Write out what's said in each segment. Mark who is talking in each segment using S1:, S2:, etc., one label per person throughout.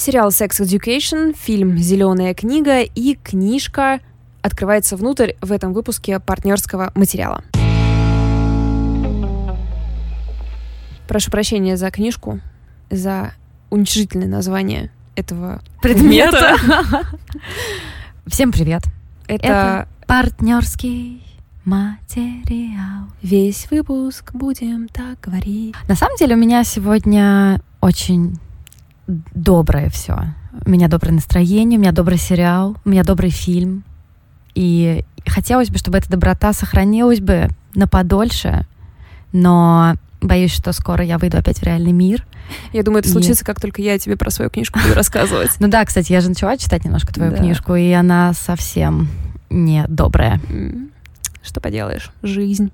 S1: Сериал Sex Education, фильм «Зеленая книга» и книжка открывается внутрь в этом выпуске партнерского материала. Прошу прощения за книжку, за уничижительное название этого предмета.
S2: Всем привет.
S1: Это,
S2: Это партнерский материал.
S1: Весь выпуск будем так говорить.
S2: На самом деле у меня сегодня очень доброе все. У меня доброе настроение, у меня добрый сериал, у меня добрый фильм. И хотелось бы, чтобы эта доброта сохранилась бы на подольше, но боюсь, что скоро я выйду опять в реальный мир.
S1: Я думаю, это и... случится, как только я тебе про свою книжку буду рассказывать.
S2: Ну да, кстати, я же начала читать немножко твою книжку, и она совсем не добрая.
S1: Что поделаешь? Жизнь.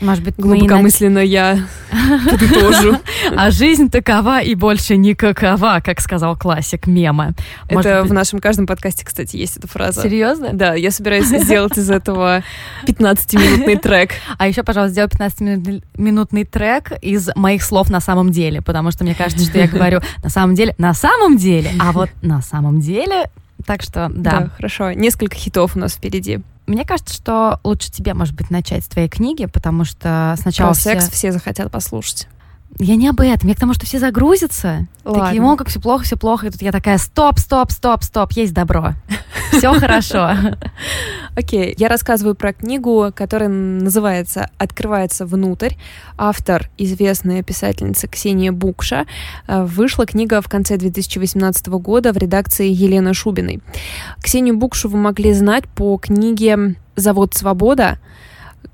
S2: Может быть,
S1: глубокомысленно мы... я подытожу.
S2: А жизнь такова и больше никакова, как сказал классик мема.
S1: Это в нашем каждом подкасте, кстати, есть эта фраза.
S2: Серьезно?
S1: Да, я собираюсь сделать из этого 15-минутный трек.
S2: А еще, пожалуйста, сделай 15-минутный трек из моих слов на самом деле, потому что мне кажется, что я говорю на самом деле, на самом деле, а вот на самом деле так что, да. Да,
S1: хорошо. Несколько хитов у нас впереди.
S2: Мне кажется, что лучше тебе, может быть, начать с твоей книги, потому что сначала
S1: Про
S2: все...
S1: секс все захотят послушать.
S2: Я не об этом, я к тому, что все загрузятся.
S1: Ладно.
S2: Такие, о, как все плохо, все плохо. И тут я такая, стоп, стоп, стоп, стоп, есть добро. Все хорошо.
S1: Окей, я рассказываю про книгу, которая называется «Открывается внутрь». Автор, известная писательница Ксения Букша. Э, вышла книга в конце 2018 года в редакции Елены Шубиной. Ксению Букшу вы могли знать по книге «Завод Свобода»,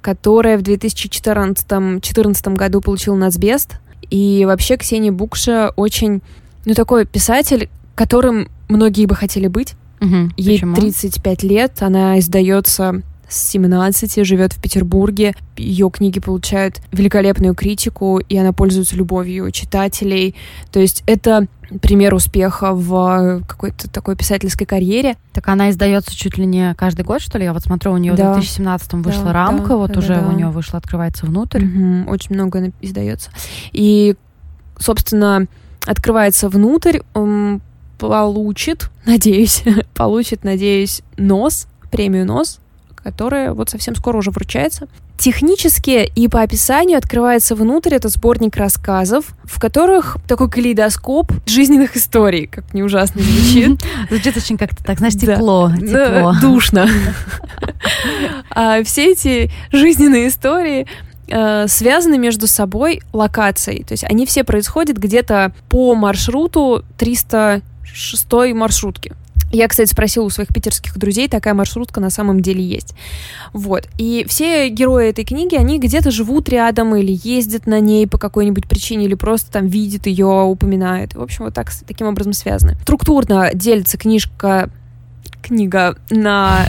S1: которая в 2014 году получила Нацбест. И вообще Ксения Букша очень, ну, такой писатель, которым многие бы хотели быть.
S2: Угу.
S1: Ей
S2: Почему?
S1: 35 лет, она издается с 17, живет в Петербурге. Ее книги получают великолепную критику, и она пользуется любовью читателей. То есть это пример успеха в какой-то такой писательской карьере.
S2: Так она издается чуть ли не каждый год, что ли? Я вот смотрю, у нее да. в 2017 вышла да, рамка, да, вот да, уже да. у нее вышла «Открывается внутрь».
S1: Угу, очень много издается. И, собственно, «Открывается внутрь» получит, надеюсь, получит, надеюсь, нос, премию нос которая вот совсем скоро уже вручается. Технически и по описанию открывается внутрь этот сборник рассказов, в которых такой калейдоскоп жизненных историй, как не ужасно звучит.
S2: Звучит очень как-то так, знаешь, тепло, тепло.
S1: Душно. А все эти жизненные истории э, связаны между собой локацией. То есть они все происходят где-то по маршруту 306 маршрутки. Я, кстати, спросила у своих питерских друзей, такая маршрутка на самом деле есть. Вот. И все герои этой книги, они где-то живут рядом или ездят на ней по какой-нибудь причине, или просто там видят ее, упоминают. В общем, вот так, таким образом связаны. Структурно делится книжка, книга на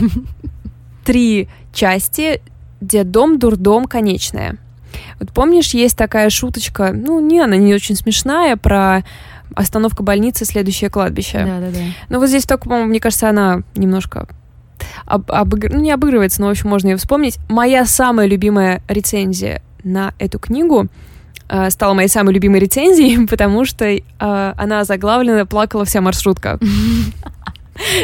S1: три части. Дом, дурдом, конечная. Вот помнишь, есть такая шуточка, ну, не, она не очень смешная, про остановка больницы, следующее кладбище.
S2: Да, да, да.
S1: Но вот здесь только, по-моему, мне кажется, она немножко об, обыгр... ну, не обыгрывается, но, в общем, можно ее вспомнить. Моя самая любимая рецензия на эту книгу э, стала моей самой любимой рецензией, потому что э, она заглавлена «Плакала вся маршрутка».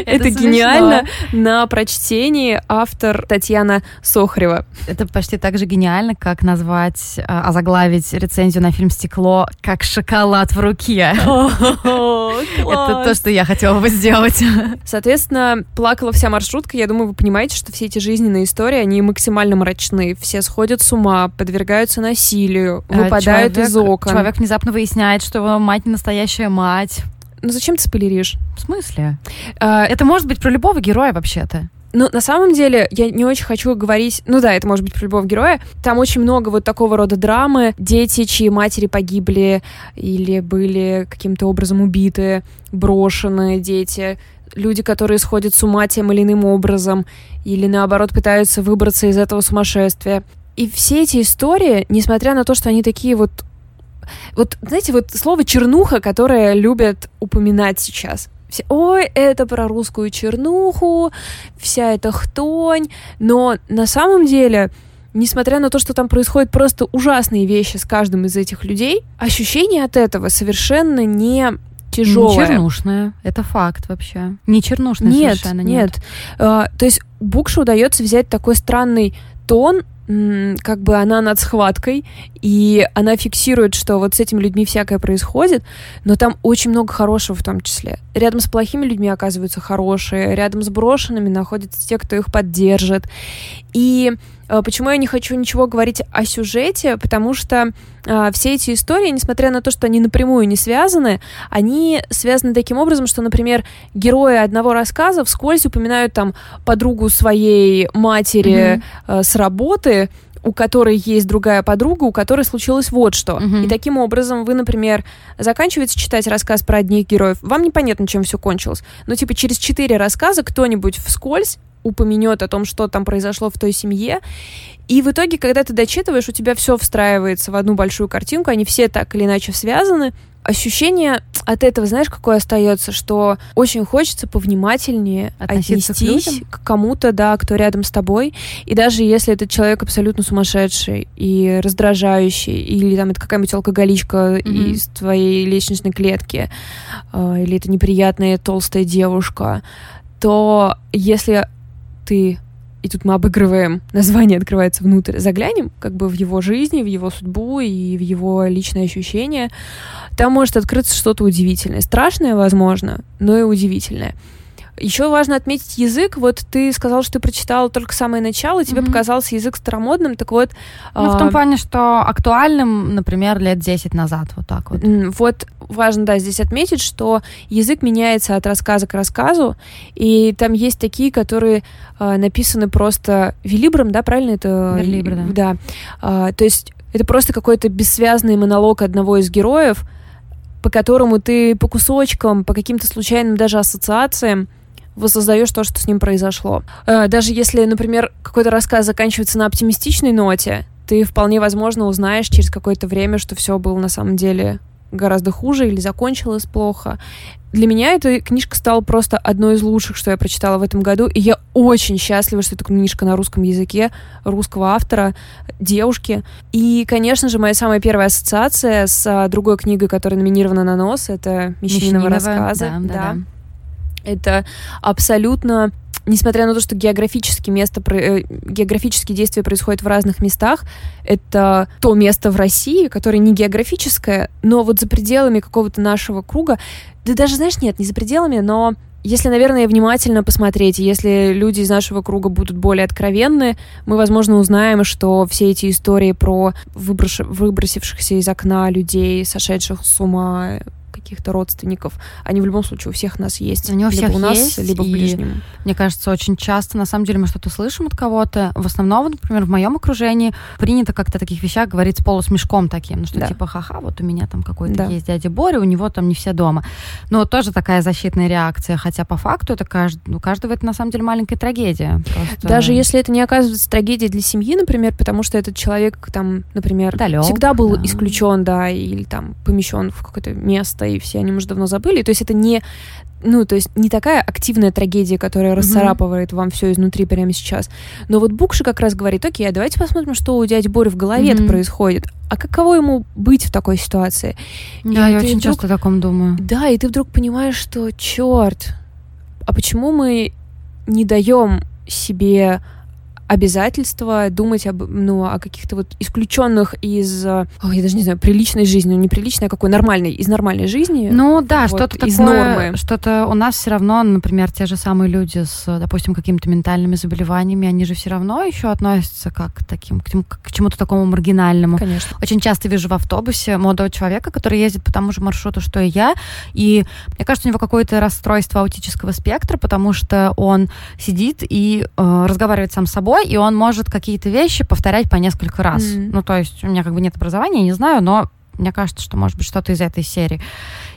S1: Это, гениально. На прочтении автор Татьяна Сохрева.
S2: Это почти так же гениально, как назвать, а, озаглавить рецензию на фильм «Стекло» как «Шоколад в руке». Это то, что я хотела бы сделать.
S1: Соответственно, плакала вся маршрутка. Я думаю, вы понимаете, что все эти жизненные истории, они максимально мрачны. Все сходят с ума, подвергаются насилию, а, выпадают из окон.
S2: Человек внезапно выясняет, что его мать не настоящая мать.
S1: Ну зачем ты спойлеришь?
S2: В смысле? А, это может быть про любого героя вообще-то.
S1: Ну, на самом деле, я не очень хочу говорить... Ну да, это может быть про любого героя. Там очень много вот такого рода драмы. Дети, чьи матери погибли или были каким-то образом убиты, брошенные дети. Люди, которые сходят с ума тем или иным образом. Или, наоборот, пытаются выбраться из этого сумасшествия. И все эти истории, несмотря на то, что они такие вот вот, знаете, вот слово чернуха, которое любят упоминать сейчас. Все, ой, это про русскую чернуху, вся эта хтонь. Но на самом деле, несмотря на то, что там происходят просто ужасные вещи с каждым из этих людей, ощущение от этого совершенно не тяжелая.
S2: Не чернушная, это факт вообще. Не чернушная
S1: нет,
S2: совершенно,
S1: нет.
S2: нет.
S1: А, то есть Букше удается взять такой странный тон, как бы она над схваткой, и она фиксирует, что вот с этими людьми всякое происходит, но там очень много хорошего в том числе. Рядом с плохими людьми оказываются хорошие, рядом с брошенными находятся те, кто их поддержит. И почему я не хочу ничего говорить о сюжете, потому что э, все эти истории, несмотря на то, что они напрямую не связаны, они связаны таким образом, что, например, герои одного рассказа вскользь упоминают там подругу своей матери э, с работы, у которой есть другая подруга, у которой случилось вот что.
S2: Мгм.
S1: И таким образом вы, например, заканчиваете читать рассказ про одних героев, вам непонятно, чем все кончилось. Но типа через четыре рассказа кто-нибудь вскользь упомянет о том, что там произошло в той семье. И в итоге, когда ты дочитываешь, у тебя все встраивается в одну большую картинку, они все так или иначе связаны. Ощущение от этого, знаешь, какое остается, что очень хочется повнимательнее
S2: Относиться к
S1: отнестись
S2: людям?
S1: к кому-то, да, кто рядом с тобой. И даже если этот человек абсолютно сумасшедший и раздражающий, или там это какая-нибудь алкоголичка
S2: Мгм.
S1: из твоей лестничной клетки, э, или это неприятная толстая девушка, то если ты и тут мы обыгрываем, название открывается внутрь, заглянем как бы в его жизнь, в его судьбу и в его личные ощущения, там может открыться что-то удивительное. Страшное, возможно, но и удивительное. Еще важно отметить язык. Вот ты сказал, что ты прочитала только самое начало, тебе
S2: Мгм.
S1: показался язык старомодным, так вот...
S2: Ну, в
S1: а,
S2: том плане, что актуальным, например, лет 10 назад, вот так вот.
S1: Вот важно, да, здесь отметить, что язык меняется от рассказа к рассказу, и там есть такие, которые а, написаны просто велибром, да, правильно это?
S2: Верлибр, да.
S1: Да. А, то есть это просто какой-то бессвязный монолог одного из героев, по которому ты по кусочкам, по каким-то случайным даже ассоциациям воссоздаешь то, что с ним произошло. Э, Даже если, например, какой-то рассказ заканчивается на оптимистичной ноте, ты вполне возможно узнаешь через какое-то время, что все было на самом деле гораздо хуже или закончилось плохо. Для меня эта книжка стала просто одной из лучших, что я прочитала в этом году, и я очень счастлива, что это книжка на русском языке, русского автора, девушки. И, конечно же, моя самая первая ассоциация с а, другой книгой, которая номинирована на нос, это «Мещанинова
S2: Мещанинова,
S1: рассказы».
S2: да, да, да.
S1: Это абсолютно, несмотря на то, что географически место, э, географические действия происходят в разных местах, это то место в России, которое не географическое, но вот за пределами какого-то нашего круга, да даже, знаешь, нет, не за пределами, но если, наверное, внимательно посмотреть, если люди из нашего круга будут более откровенны, мы, возможно, узнаем, что все эти истории про выброш- выбросившихся из окна людей, сошедших с ума каких-то родственников, они в любом случае у всех нас есть.
S2: Они у
S1: либо
S2: всех
S1: у нас,
S2: есть,
S1: либо в ближнем.
S2: Мне кажется, очень часто, на самом деле, мы что-то слышим от кого-то. В основном, например, в моем окружении принято как-то о таких вещах говорить с полусмешком таким, ну что
S1: Да.
S2: типа, ха-ха, вот у меня там какой-то
S1: Да.
S2: есть дядя Боря, у него там не все дома. Но тоже такая защитная реакция, хотя по факту это кажд... у каждого это на самом деле маленькая трагедия. Просто
S1: Даже если это не оказывается трагедией для семьи, например, потому что этот человек там, например,
S2: Далёк,
S1: всегда был
S2: да.
S1: исключен, да, или там помещен в какое-то место, и все о нем уже давно забыли. То есть это не ну, то есть не такая активная трагедия, которая расцарапывает вам все изнутри прямо сейчас. Но вот Букши как раз говорит, окей, а давайте посмотрим, что у дяди Бори в голове
S2: Мгм.
S1: происходит. А каково ему быть в такой ситуации?
S2: Да,
S1: И
S2: я очень
S1: вдруг-
S2: часто о таком думаю.
S1: Да, и ты вдруг понимаешь, что черт, а почему мы не даем себе обязательства думать об, ну, о каких-то вот исключенных из, э, ой, я даже не знаю, приличной жизни, ну не приличной, а какой нормальной, из нормальной жизни.
S2: Ну да,
S1: вот,
S2: что-то
S1: из
S2: такое,
S1: нормы.
S2: что-то у нас все равно, например, те же самые люди с, допустим, какими-то ментальными заболеваниями, они же все равно еще относятся как к таким, к, к чему-то такому маргинальному.
S1: Конечно.
S2: Очень часто вижу в автобусе молодого человека, который ездит по тому же маршруту, что и я, и мне кажется, у него какое-то расстройство аутического спектра, потому что он сидит и э, разговаривает сам с собой, и он может какие-то вещи повторять по несколько раз.
S1: Мгм.
S2: Ну, то есть у меня как бы нет образования, я не знаю, но мне кажется, что может быть что-то из этой серии.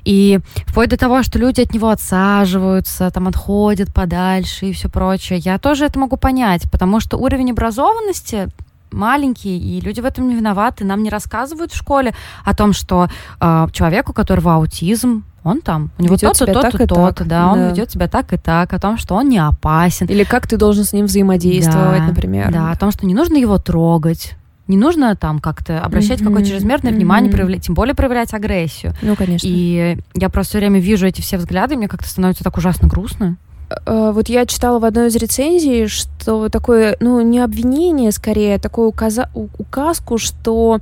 S2: И вплоть до того, что люди от него отсаживаются, там отходят подальше и все прочее. Я тоже это могу понять, потому что уровень образованности маленький, и люди в этом не виноваты. Нам не рассказывают в школе о том, что э, человеку, у которого аутизм, он там, у него то-то, то-то, то-то, да, он ведет себя так и так, о том, что он не опасен.
S1: Или как ты должен с ним взаимодействовать,
S2: Да,
S1: например.
S2: Да, о том, что не нужно его трогать, не нужно там как-то обращать mm-hmm. какое-то чрезмерное mm-hmm. внимание, проявлять, тем более проявлять агрессию.
S1: Ну, конечно.
S2: И я просто все время вижу эти все взгляды, и мне как-то становится так ужасно грустно.
S1: Э, вот я читала в одной из рецензий, что такое, ну, не обвинение, скорее, а такую указа- указку, что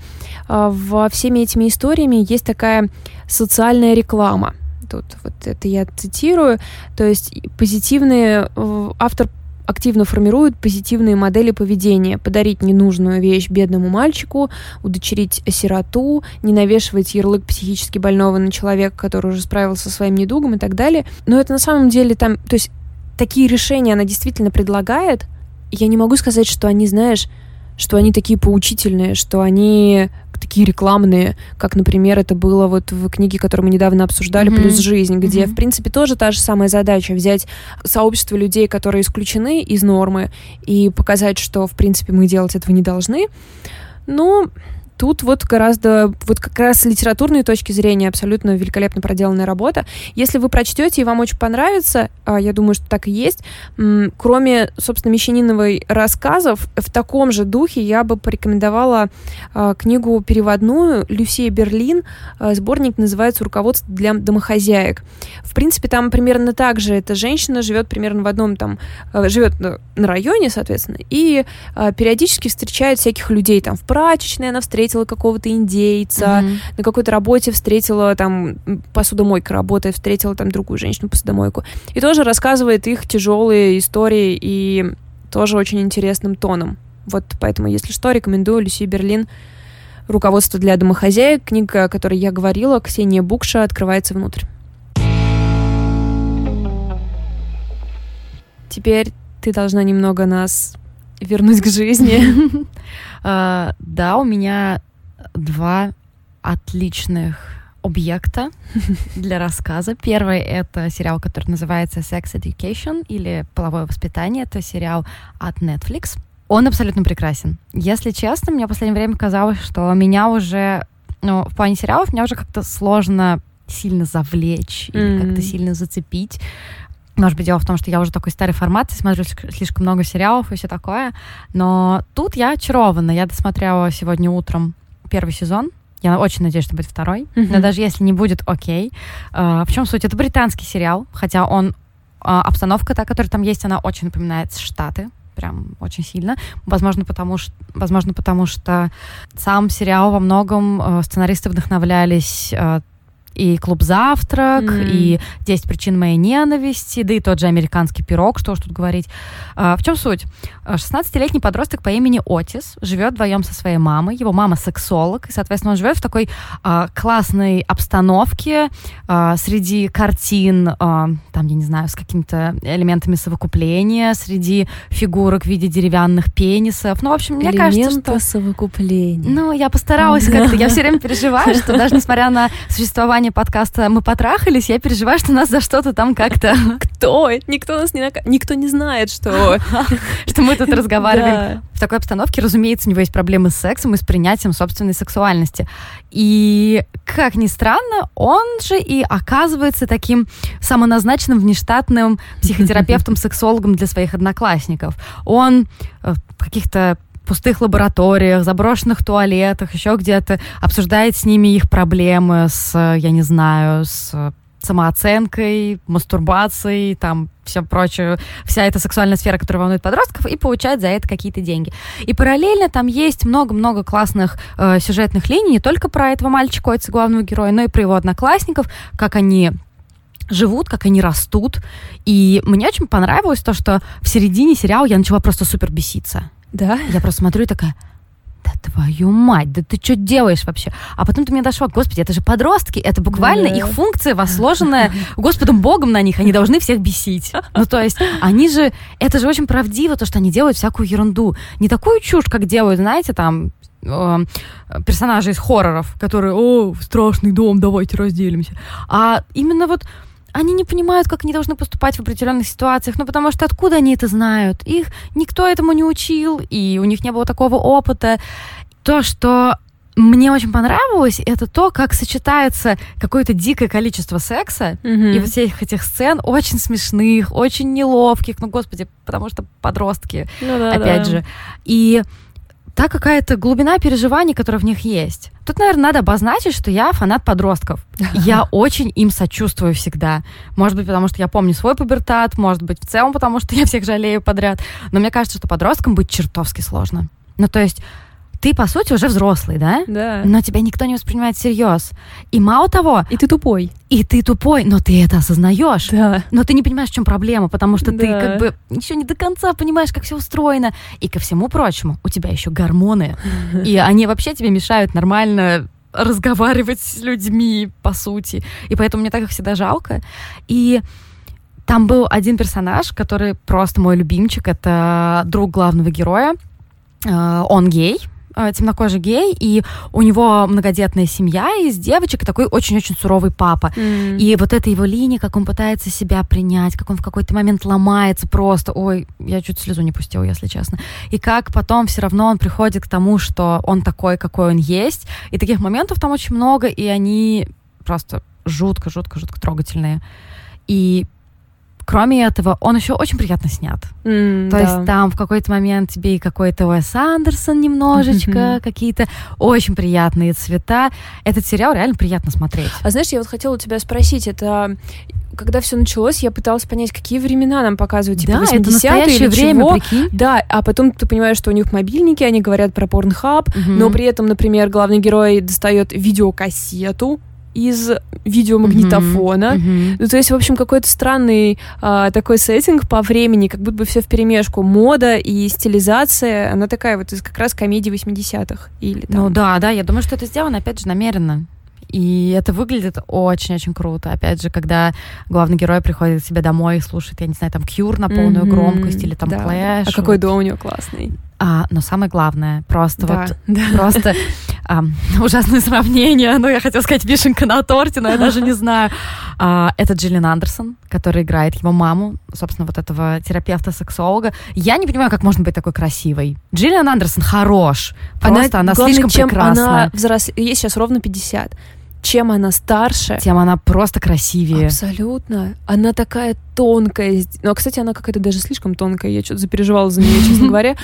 S1: э, во всеми этими историями есть такая социальная реклама. Тут вот это я цитирую. То есть позитивные... Э, автор активно формирует позитивные модели поведения. Подарить ненужную вещь бедному мальчику, удочерить сироту, не навешивать ярлык психически больного на человека, который уже справился со своим недугом и так далее. Но это на самом деле там... То есть такие решения она действительно предлагает. Я не могу сказать, что они, знаешь, что они такие поучительные, что они такие рекламные, как, например, это было вот в книге, которую мы недавно обсуждали, mm-hmm. «Плюс жизнь», где, mm-hmm. в принципе, тоже та же самая задача — взять сообщество людей, которые исключены из нормы, и показать, что, в принципе, мы делать этого не должны. Но Тут вот гораздо, вот как раз с литературной точки зрения абсолютно великолепно проделанная работа. Если вы прочтете и вам очень понравится, а, я думаю, что так и есть, кроме, собственно, Мещаниновой рассказов, в таком же духе я бы порекомендовала а, книгу переводную Люсия Берлин. А, сборник называется «Руководство для домохозяек». В принципе, там примерно так же. Эта женщина живет примерно в одном там, живет на районе, соответственно, и периодически встречает всяких людей. Там в прачечной она встретила встретила какого-то индейца, mm-hmm. на какой-то работе встретила там посудомойка работает, встретила там другую женщину посудомойку. И тоже рассказывает их тяжелые истории и тоже очень интересным тоном. Вот поэтому, если что, рекомендую Люси Берлин «Руководство для домохозяек», книга, о которой я говорила, Ксения Букша, открывается внутрь. Теперь ты должна немного нас вернуть к жизни.
S2: Uh, да, у меня два отличных объекта для рассказа. Первый — это сериал, который называется Sex Education или Половое воспитание. Это сериал от Netflix. Он абсолютно прекрасен. Если честно, мне в последнее время казалось, что меня уже, ну, в плане сериалов, меня уже как-то сложно сильно завлечь mm. или как-то сильно зацепить. Может быть, дело в том, что я уже такой старый формат, смотрю слишком много сериалов и все такое. Но тут я очарована. Я досмотрела сегодня утром первый сезон. Я очень надеюсь, что будет второй. Mm-hmm. Но даже если не будет, окей. Uh, в чем суть? Это британский сериал, хотя он uh, обстановка та, которая там есть, она очень напоминает Штаты прям очень сильно. Возможно, потому что, возможно, потому что сам сериал во многом э, сценаристы вдохновлялись э, и клуб завтрак, mm-hmm. и 10 причин моей ненависти, да и тот же американский пирог, что уж тут говорить. А, в чем суть? 16-летний подросток по имени Отис живет вдвоем со своей мамой. Его мама сексолог, и, соответственно, он живет в такой а, классной обстановке а, среди картин, а, там, я не знаю, с какими-то элементами совокупления, среди фигурок в виде деревянных пенисов. Ну, в общем, мне
S1: Элементы
S2: кажется, что...
S1: совокупления.
S2: Ну, я постаралась как-то. Я все время переживаю, что даже несмотря на существование название подкаста «Мы потрахались», я переживаю, что нас за что-то там как-то...
S1: Кто? Никто нас не. Никто не знает, что...
S2: Что мы тут разговариваем. В такой обстановке, разумеется, у него есть проблемы с сексом и с принятием собственной сексуальности. И, как ни странно, он же и оказывается таким самоназначенным внештатным психотерапевтом-сексологом для своих одноклассников. Он э, в каких-то пустых лабораториях, заброшенных туалетах, еще где-то, обсуждает с ними их проблемы с, я не знаю, с самооценкой, мастурбацией, там все прочее, вся эта сексуальная сфера, которая волнует подростков, и получает за это какие-то деньги. И параллельно там есть много-много классных э, сюжетных линий, не только про этого мальчика, это главного героя, но и про его одноклассников, как они живут, как они растут. И мне очень понравилось то, что в середине сериала я начала просто супер беситься.
S1: Да?
S2: Я просто смотрю и такая, да твою мать, да ты что делаешь вообще? А потом ты мне дошла, господи, это же подростки, это буквально да. их функция, возложенная Господом Богом на них, они должны всех бесить. Ну, то есть, они же, это же очень правдиво, то, что они делают всякую ерунду. Не такую чушь, как делают, знаете, там, э, персонажи из хорроров, которые, о, страшный дом, давайте разделимся. А именно вот они не понимают, как они должны поступать в определенных ситуациях, ну потому что откуда они это знают? Их никто этому не учил, и у них не было такого опыта. То, что мне очень понравилось, это то, как сочетается какое-то дикое количество секса mm-hmm. и вот всех этих сцен очень смешных, очень неловких, ну господи, потому что подростки, ну, да, опять да. же. И та какая-то глубина переживаний, которая в них есть. Тут, наверное, надо обозначить, что я фанат подростков. Я очень им сочувствую всегда. Может быть, потому что я помню свой пубертат, может быть, в целом, потому что я всех жалею подряд. Но мне кажется, что подросткам быть чертовски сложно. Ну, то есть ты, по сути, уже взрослый, да?
S1: Да.
S2: Но тебя никто не воспринимает всерьез. И мало того...
S1: И ты тупой.
S2: И ты тупой, но ты это осознаешь.
S1: Да.
S2: Но ты не понимаешь, в чем проблема, потому что
S1: да.
S2: ты как бы еще не до конца понимаешь, как все устроено. И ко всему прочему, у тебя еще гормоны. И они вообще тебе мешают нормально разговаривать с людьми, по сути. И поэтому мне так их всегда жалко. И там был один персонаж, который просто мой любимчик. Это друг главного героя. Он гей, темнокожий гей, и у него многодетная семья из девочек, и такой очень-очень суровый папа.
S1: Mm.
S2: И вот эта его линия, как он пытается себя принять, как он в какой-то момент ломается просто. Ой, я чуть слезу не пустила, если честно. И как потом все равно он приходит к тому, что он такой, какой он есть. И таких моментов там очень много, и они просто жутко-жутко-жутко трогательные. И кроме этого, он еще очень приятно снят.
S1: Mm,
S2: То
S1: да.
S2: есть там в какой-то момент тебе и какой-то Уэс Андерсон немножечко,
S1: Mm-hmm.
S2: какие-то очень приятные цвета. Этот сериал реально приятно смотреть.
S1: А знаешь, я вот хотела у тебя спросить, это когда все началось, я пыталась понять, какие времена нам показывают, типа
S2: да,
S1: 80-е
S2: это настоящее
S1: или
S2: время,
S1: чего.
S2: прикинь.
S1: Да, а потом ты понимаешь, что у них мобильники, они говорят про порнхаб,
S2: Мгм.
S1: но при этом, например, главный герой достает видеокассету из видеомагнитофона.
S2: Мгм.
S1: Ну, то есть, в общем, какой-то странный а, такой сеттинг по времени, как будто бы все в перемешку. Мода и стилизация, она такая вот из как раз комедии 80-х. Или там.
S2: Ну да, да, я думаю, что это сделано, опять же, намеренно. И это выглядит очень-очень круто. Опять же, когда главный герой приходит к себе домой и слушает, я не знаю, там Кьюр на полную
S1: Мгм.
S2: громкость или там
S1: Да, да. А какой дом у него классный.
S2: А, но самое главное, просто
S1: Да,
S2: вот
S1: да.
S2: просто а, ужасное сравнение. Ну, я хотела сказать вишенка на торте, но я даже не знаю. А, это Джиллин Андерсон, которая играет его маму, собственно, вот этого терапевта-сексолога. Я не понимаю, как можно быть такой красивой. Джиллиан Андерсон хорош. Просто она,
S1: главное,
S2: слишком
S1: чем
S2: прекрасная.
S1: Она взрос... Ей сейчас ровно 50. Чем она старше,
S2: Тем она просто красивее.
S1: Абсолютно. Она такая тонкая. Ну, а, кстати, она какая-то даже слишком тонкая. Я что-то запереживала за нее, честно говоря.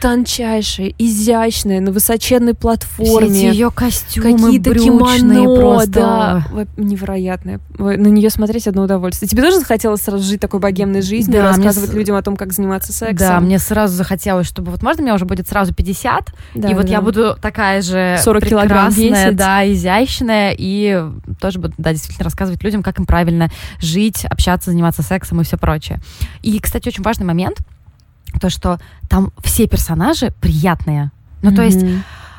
S1: Тончайшая, изящная, на высоченной
S2: Все
S1: платформе.
S2: эти ее костюмы
S1: Какие-то кимоно,
S2: просто.
S1: да, невероятное. На нее смотреть одно удовольствие. Тебе тоже захотелось сразу жить такой богемной жизнью,
S2: Да, мне
S1: рассказывать
S2: с-
S1: людям о том, как заниматься сексом?
S2: Да, мне сразу захотелось, чтобы вот можно мне уже будет сразу 50,
S1: Да,
S2: и вот
S1: да.
S2: я буду такая же
S1: 40 килограмм
S2: прекрасная, да, изящная, и тоже буду, да, действительно рассказывать людям, как им правильно жить, общаться, заниматься сексом и все прочее. И, кстати, очень важный момент, то, что там все персонажи приятные. Ну, то есть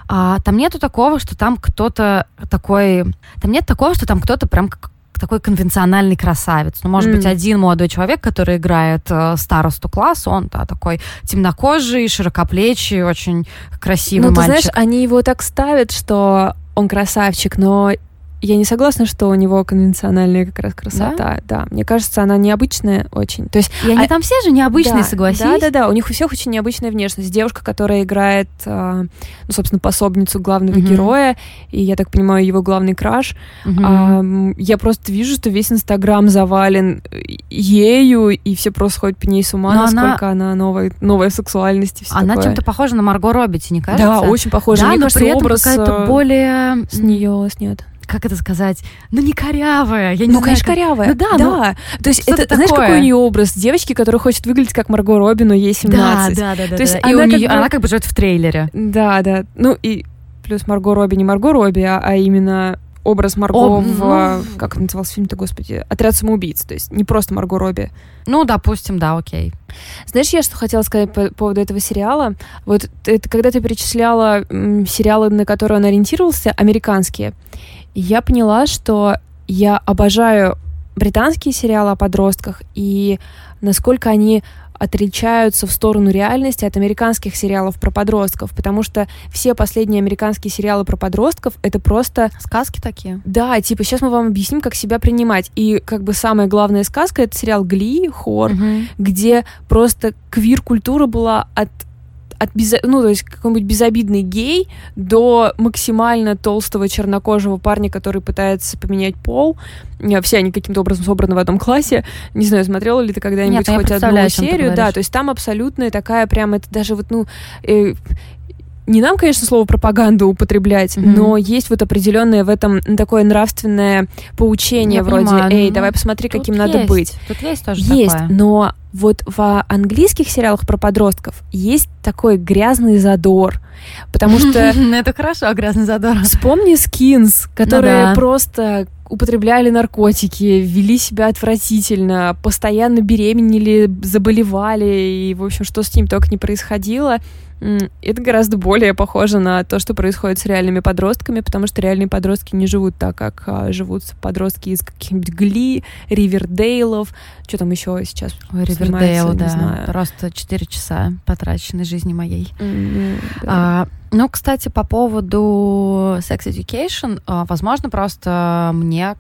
S2: а, там нету такого, что там кто-то такой... Там нет такого, что там кто-то прям такой конвенциональный красавец. Ну, может
S1: М.
S2: быть, один молодой человек, который играет э, старосту класса, он да, такой темнокожий, широкоплечий, очень красивый
S1: Ну, ты
S2: мальчик.
S1: знаешь, они его так ставят, что он красавчик, но я не согласна, что у него конвенциональная как раз красота. Да, мне кажется, она необычная очень. То есть
S2: И они
S1: а-
S2: там все же необычные,
S1: да,
S2: согласись.
S1: Да, да, да. У них у всех очень необычная внешность. Девушка, которая играет, а, ну, собственно, пособницу главного
S2: Мгм.
S1: героя, и я так понимаю, его главный краш.
S2: Мгм.
S1: А, я просто вижу, что весь Инстаграм завален ею, и все просто ходят по ней с ума,
S2: Но она-
S1: насколько она, новая, новая сексуальность и все
S2: Она
S1: такое.
S2: чем-то похожа на Марго Робби, не кажется?
S1: Да, очень похоже.
S2: Да,
S1: Мне
S2: но
S1: кажется,
S2: при этом
S1: образ
S2: какая-то
S1: э,
S2: более...
S1: с нее снят.
S2: Как это сказать? Ну, не корявая. Я не
S1: Ну,
S2: знаю,
S1: конечно,
S2: как-
S1: корявая.
S2: Ну да, ну,
S1: То есть, это, знаешь,
S2: такое.
S1: какой у нее образ? Девочки, которая хочет выглядеть как Марго Робби, но ей 17.
S2: Да, да, да, да.
S1: То есть
S2: да. И
S1: она
S2: у
S1: как
S2: нее,
S1: бы-
S2: она как бы живет в трейлере.
S1: Да, да. Ну и плюс Марго Робби не Марго Робби, а, а именно образ Марго
S2: О,
S1: в...
S2: ну.
S1: Как назывался фильм-то, господи? «Отряд самоубийц». То есть не просто Марго Робби.
S2: Ну, допустим, да, окей.
S1: Знаешь, я что хотела сказать по поводу этого сериала? Вот это, когда ты перечисляла м, сериалы, на которые он ориентировался, американские, я поняла, что я обожаю британские сериалы о подростках и насколько они отличаются в сторону реальности от американских сериалов про подростков, потому что все последние американские сериалы про подростков это просто
S2: Сказки такие.
S1: да, типа сейчас мы вам объясним, как себя принимать. И как бы самая главная сказка это сериал Гли, хор,
S2: Мгм.
S1: где просто квир-культура была от от безо... ну, то есть какой-нибудь безобидный гей до максимально толстого чернокожего парня, который пытается поменять пол. Э, Все они каким-то образом собраны в одном классе. Не знаю, смотрела ли ты когда-нибудь
S2: Нет, ну
S1: хоть одну серию. Да, то есть там абсолютная такая прям, это даже вот, ну, э, не нам, конечно, слово пропаганду употреблять, mm-hmm. но есть вот определенное в этом такое нравственное поучение Я вроде, понимаю, эй, ну, давай посмотри, каким есть, надо быть.
S2: Тут есть тоже
S1: Есть,
S2: такое.
S1: но вот в английских сериалах про подростков есть такой грязный задор, потому что...
S2: Это хорошо, грязный задор.
S1: Вспомни Скинс, которые ну просто употребляли наркотики, вели себя отвратительно, постоянно беременели, заболевали, и, в общем, что с ним только не происходило. Это гораздо более похоже на то, что происходит с реальными подростками, потому что реальные подростки не живут так, как а, живут подростки из каких-нибудь Гли, Ривердейлов. Что там еще сейчас
S2: Ривердейл, да. Знаю. Просто 4 часа потраченной жизни моей. Mm-hmm, да. а, ну, кстати, по поводу Sex Education, а, возможно, просто мне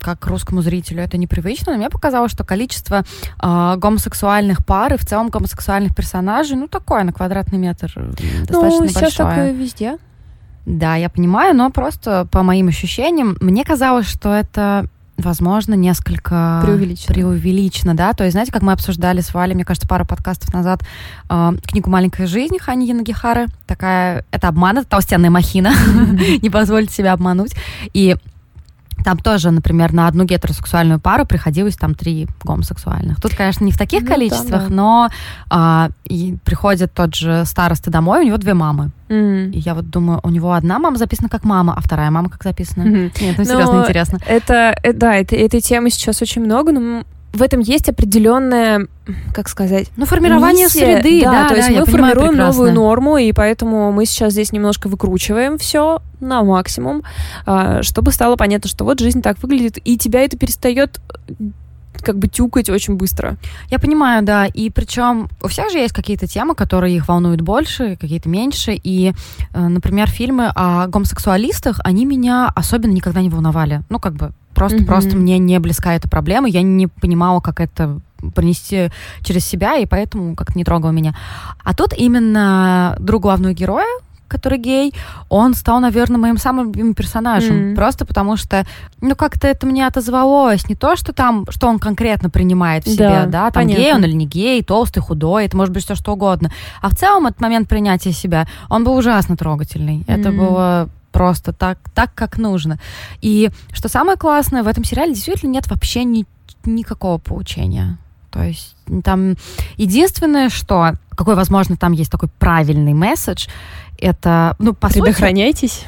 S2: как русскому зрителю это непривычно, но мне показалось, что количество э, гомосексуальных пар и в целом гомосексуальных персонажей, ну, такое на квадратный метр достаточно ну, сейчас
S1: большое. такое везде.
S2: Да, я понимаю, но просто по моим ощущениям, мне казалось, что это возможно, несколько
S1: преувеличено.
S2: преувеличено, да, то есть, знаете, как мы обсуждали с Валей, мне кажется, пару подкастов назад э, книгу «Маленькая жизнь» Хани Янагихары, такая, это обман, это толстенная махина, не позволить себя обмануть, и там тоже, например, на одну гетеросексуальную пару приходилось там три гомосексуальных. Тут, конечно, не в таких ну, количествах, да, да. но а, и приходит тот же староста домой, у него две мамы. Mm. И я вот думаю, у него одна мама записана как мама, а вторая мама как записана. Mm-hmm. Нет, ну серьезно но интересно.
S1: Это, э, да, это, этой темы сейчас очень много, но в этом есть определенная, как сказать,
S2: ну формирование миссия. среды,
S1: да,
S2: да
S1: то
S2: да,
S1: есть мы формируем новую норму, и поэтому мы сейчас здесь немножко выкручиваем все на максимум, а, чтобы стало понятно, что вот жизнь так выглядит, и тебя это перестает как бы тюкать очень быстро.
S2: Я понимаю, да. И причем у всех же есть какие-то темы, которые их волнуют больше, какие-то меньше. И, э, например, фильмы о гомосексуалистах, они меня особенно никогда не волновали. Ну, как бы Просто, mm-hmm. просто мне не близка эта проблема. Я не понимала, как это пронести через себя, и поэтому как-то не трогало меня. А тут именно друг главного героя, который гей, он стал, наверное, моим самым любимым персонажем. Mm. Просто потому что, ну, как-то это мне отозвалось. Не то, что там, что он конкретно принимает в себе, да, да там понятно. гей он или не гей, толстый, худой, это может быть все что угодно. А в целом этот момент принятия себя, он был ужасно трогательный. Mm. Это было просто так, так, как нужно. И что самое классное, в этом сериале действительно нет вообще ни, никакого поучения. То есть там единственное, что, какой, возможно, там есть такой правильный месседж, это, ну, по
S1: Предохраняйтесь. сути...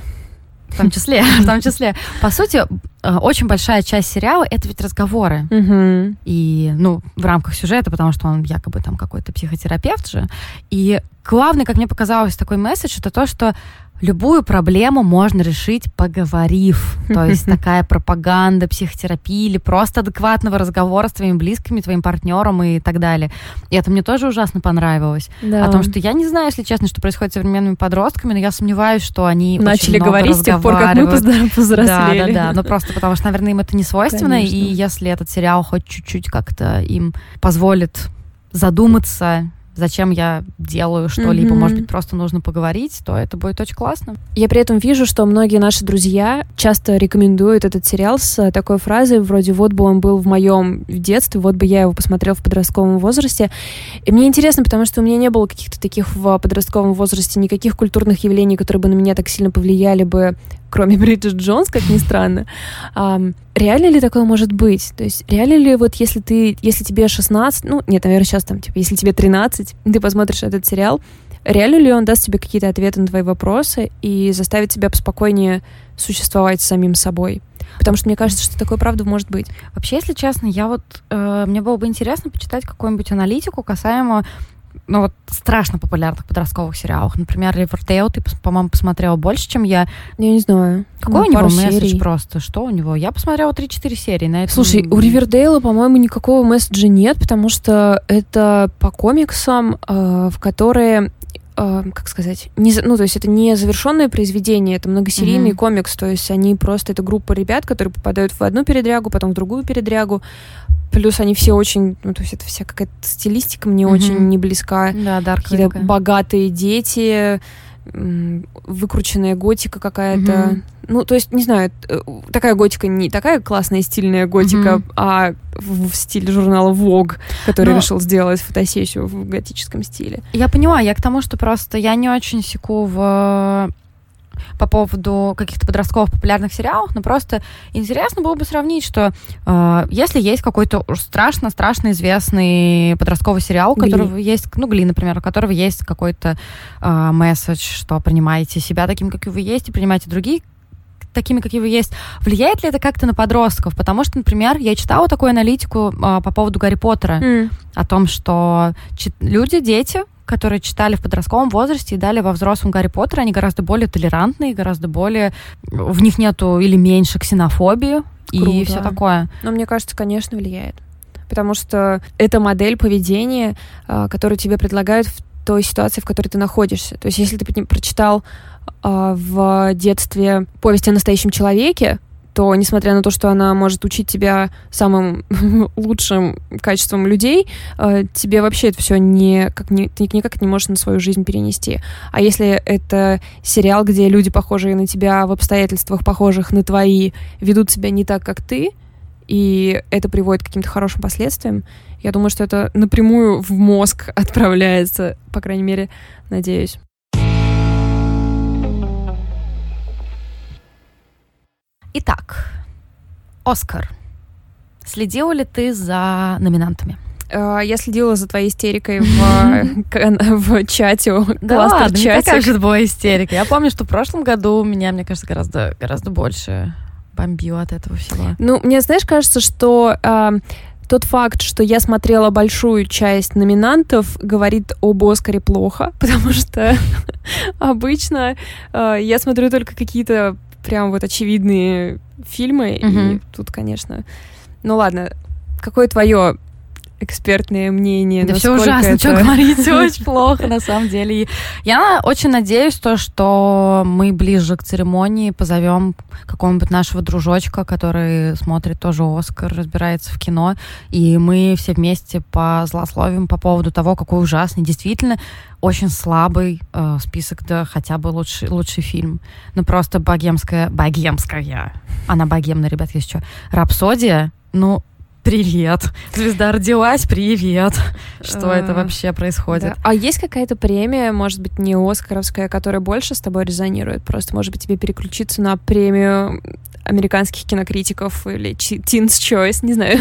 S2: В том числе, в том числе. По сути, э, очень большая часть сериала — это ведь разговоры.
S1: Угу.
S2: И, ну, в рамках сюжета, потому что он якобы там какой-то психотерапевт же. И главный, как мне показалось, такой месседж — это то, что Любую проблему можно решить, поговорив. То есть такая пропаганда, психотерапия или просто адекватного разговора с твоими близкими, твоим партнером и так далее. И это мне тоже ужасно понравилось. Да. О том, что я не знаю, если честно, что происходит с современными подростками, но я сомневаюсь, что они
S1: начали говорить
S2: с
S1: тех пор, как мы повзрослели.
S2: Да, да, да. Но просто потому что, наверное, им это не свойственно. Конечно. И если этот сериал хоть чуть-чуть как-то им позволит задуматься зачем я делаю что-либо, mm-hmm. может быть, просто нужно поговорить, то это будет очень классно.
S1: Я при этом вижу, что многие наши друзья часто рекомендуют этот сериал с такой фразой вроде «вот бы он был в моем детстве, вот бы я его посмотрел в подростковом возрасте». И мне интересно, потому что у меня не было каких-то таких в подростковом возрасте никаких культурных явлений, которые бы на меня так сильно повлияли бы кроме Бриджит Джонс, как ни странно. Um, реально ли такое может быть? То есть реально ли вот если ты, если тебе 16, ну, нет, наверное, сейчас там, типа, если тебе 13, ты посмотришь этот сериал, реально ли он даст тебе какие-то ответы на твои вопросы и заставит тебя поспокойнее существовать самим собой? Потому что мне кажется, что такое правда может быть.
S2: Вообще, если честно, я вот э, мне было бы интересно почитать какую-нибудь аналитику касаемо ну вот страшно популярных подростковых сериалах. Например, Ривердейл ты, по-моему, посмотрела больше, чем я.
S1: Я не знаю.
S2: Какой ну, у него месседж серий. просто? Что у него? Я посмотрела 3-4 серии на этом.
S1: Слушай, у Ривердейла, по-моему, никакого месседжа нет, потому что это по комиксам, э, в которые э, как сказать, не, ну, то есть это не завершенное произведение, это многосерийный mm-hmm. комикс, то есть они просто, это группа ребят, которые попадают в одну передрягу, потом в другую передрягу, плюс они все очень, ну, то есть это вся какая-то стилистика мне mm-hmm. очень не близка.
S2: Да,
S1: Какие-то богатые дети, выкрученная готика какая-то. Mm-hmm. Ну, то есть, не знаю, э, такая готика не такая классная стильная готика, mm-hmm. а в, в стиле журнала Vogue, который Но... решил сделать фотосессию в готическом стиле.
S2: Я понимаю, я к тому, что просто я не очень секу в по поводу каких-то подростковых популярных сериалов, но просто интересно было бы сравнить, что э, если есть какой-то страшно-страшно известный подростковый сериал, у которого есть, ну, Гли, например, у которого есть какой-то э, месседж, что принимаете себя таким, каким вы есть, и принимаете другие такими, какие вы есть, влияет ли это как-то на подростков? Потому что, например, я читала такую аналитику э, по поводу Гарри Поттера, mm. о том, что люди, дети, которые читали в подростковом возрасте и дали во взрослом Гарри Поттера, они гораздо более толерантные, гораздо более... В них нету или меньше ксенофобии Круто. и все такое.
S1: Но мне кажется, конечно, влияет. Потому что это модель поведения, а, которую тебе предлагают в той ситуации, в которой ты находишься. То есть если ты прочитал а, в детстве повесть о настоящем человеке, то, несмотря на то, что она может учить тебя самым лучшим качеством людей, э, тебе вообще это все не, как, не, ты никак не можешь на свою жизнь перенести. А если это сериал, где люди, похожие на тебя, в обстоятельствах, похожих на твои, ведут себя не так, как ты, и это приводит к каким-то хорошим последствиям, я думаю, что это напрямую в мозг отправляется, по крайней мере, надеюсь.
S2: Итак, Оскар. Следила ли ты за номинантами?
S1: Э, я следила за твоей истерикой в, в чате,
S2: да ладно, не такая же была истерика. Я помню, что в прошлом году меня, мне кажется, гораздо, гораздо больше бомбило от этого всего.
S1: Ну, мне, знаешь, кажется, что э, тот факт, что я смотрела большую часть номинантов, говорит об Оскаре плохо, потому что обычно э, я смотрю только какие-то прям вот очевидные фильмы, mm-hmm. и тут, конечно... Ну ладно, какое твое экспертное мнение.
S2: Да все ужасно, это... что говорите, очень плохо, на самом деле. И я очень надеюсь, то, что мы ближе к церемонии позовем какого-нибудь нашего дружочка, который смотрит тоже Оскар, разбирается в кино, и мы все вместе позлословим по поводу того, какой ужасный, действительно, очень слабый э, список, да хотя бы лучший, лучший фильм. Ну, просто богемская... Богемская. Она богемная, ребят, есть что. Рапсодия, ну, Привет. Звезда родилась, привет. Что это а, вообще происходит?
S1: А есть какая-то премия, может быть, не Оскаровская, которая больше с тобой резонирует? Просто, может быть, тебе переключиться на премию американских кинокритиков или Teens Choice, не знаю.